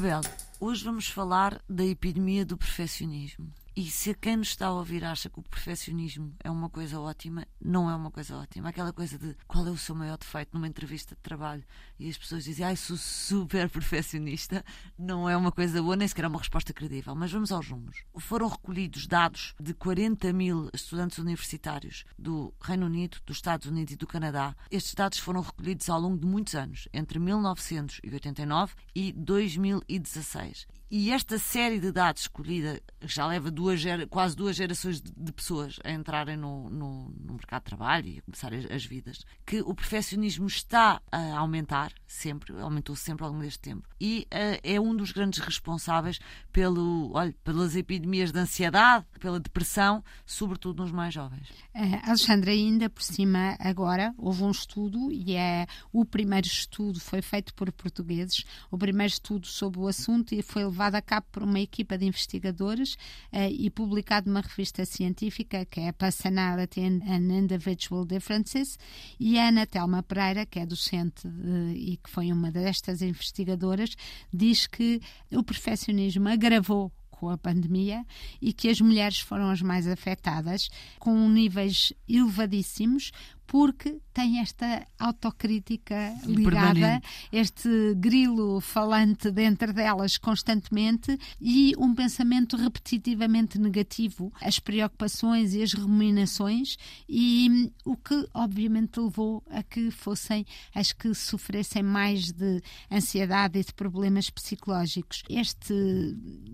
Isabel, hoje vamos falar da epidemia do perfeccionismo. E se quem nos está a ouvir acha que o perfeccionismo é uma coisa ótima, não é uma coisa ótima. Aquela coisa de qual é o seu maior defeito numa entrevista de trabalho e as pessoas dizem, ai, sou super perfeccionista, não é uma coisa boa, nem sequer é uma resposta credível. Mas vamos aos números. Foram recolhidos dados de 40 mil estudantes universitários do Reino Unido, dos Estados Unidos e do Canadá. Estes dados foram recolhidos ao longo de muitos anos, entre 1989 e 2016. E esta série de dados escolhida já leva duas, quase duas gerações de, pessoas a entrarem no, no, no, mercado de trabalho e a começar as, as, vidas, que o perfeccionismo está a aumentar sempre, aumentou sempre ao longo deste tempo. E uh, é um dos grandes responsáveis pelo, olha, pelas epidemias de ansiedade, pela depressão, sobretudo nos mais jovens. Uh, Alexandra, ainda por cima, agora houve um estudo, e é o primeiro estudo foi feito por portugueses, o primeiro estudo sobre o assunto e foi levado levado a cabo por uma equipa de investigadores uh, e publicado numa revista científica que é Personality and Individual Differences e a Ana Telma Pereira, que é docente de, e que foi uma destas investigadoras, diz que o perfeccionismo agravou com a pandemia e que as mulheres foram as mais afetadas, com níveis elevadíssimos, porque tem esta autocrítica ligada, este grilo falante dentro delas constantemente e um pensamento repetitivamente negativo, as preocupações e as ruminações, e o que obviamente levou a que fossem as que sofressem mais de ansiedade e de problemas psicológicos. Este,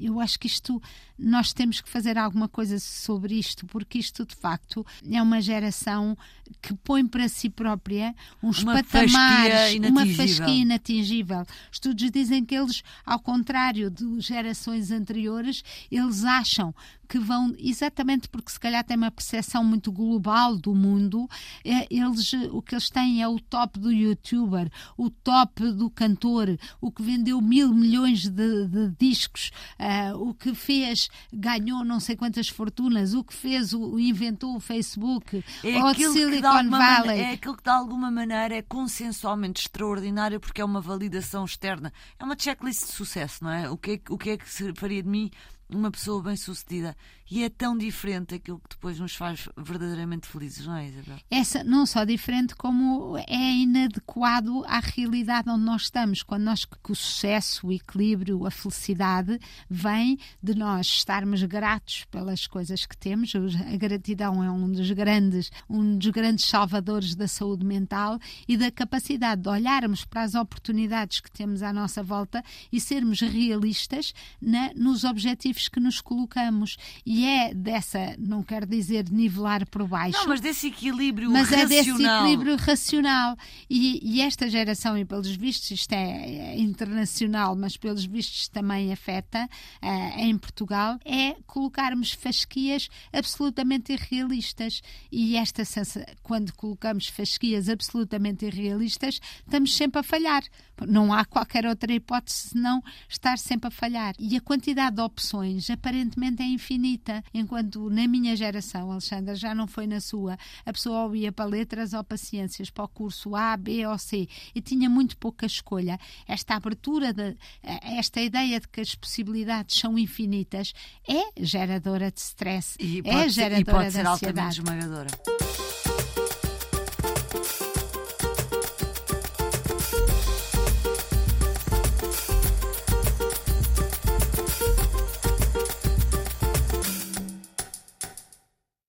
eu acho que isto, nós temos que fazer alguma coisa sobre isto, porque isto de facto é uma geração que põe para si própria uns uma patamares, fasquia uma fasquia inatingível. Estudos dizem que eles, ao contrário de gerações anteriores, eles acham que vão, exatamente porque se calhar têm uma percepção muito global do mundo, é, eles, o que eles têm é o top do youtuber, o top do cantor, o que vendeu mil milhões de, de discos, uh, o que fez, ganhou não sei quantas fortunas, o que fez, o, inventou o Facebook, é ou Silicon Valley. É aquilo que de alguma maneira é consensualmente extraordinário porque é uma validação externa. É uma checklist de sucesso, não é? O que é, o que, é que faria de mim uma pessoa bem-sucedida. E é tão diferente aquilo que depois nos faz verdadeiramente felizes, não é, Isabel? Essa não só diferente, como é inadequado à realidade onde nós estamos. Quando nós que o sucesso, o equilíbrio, a felicidade vem de nós estarmos gratos pelas coisas que temos. A gratidão é um dos grandes, um dos grandes salvadores da saúde mental e da capacidade de olharmos para as oportunidades que temos à nossa volta e sermos realistas na, nos objetivos que nos colocamos. E é dessa, não quero dizer nivelar por baixo. Não, mas desse equilíbrio mas racional. Mas é desse equilíbrio racional. E, e, esta geração, e pelos vistos, isto é, é internacional, mas pelos vistos também afeta uh, em Portugal, é colocarmos fasquias absolutamente irrealistas. E esta quando colocamos fasquias absolutamente irrealistas, estamos sempre a falhar. Não há qualquer outra hipótese senão estar sempre a falhar. E a quantidade de opções aparentemente é infinita, enquanto na minha geração, Alexandra, já não foi na sua, a pessoa ou ia para letras ou para ciências, para o curso A, B ou C, e tinha muito pouca escolha. Esta abertura, de, esta ideia de que as possibilidades são infinitas é geradora de stress, e é ser, geradora e pode de ser ansiedade. altamente esmagadora.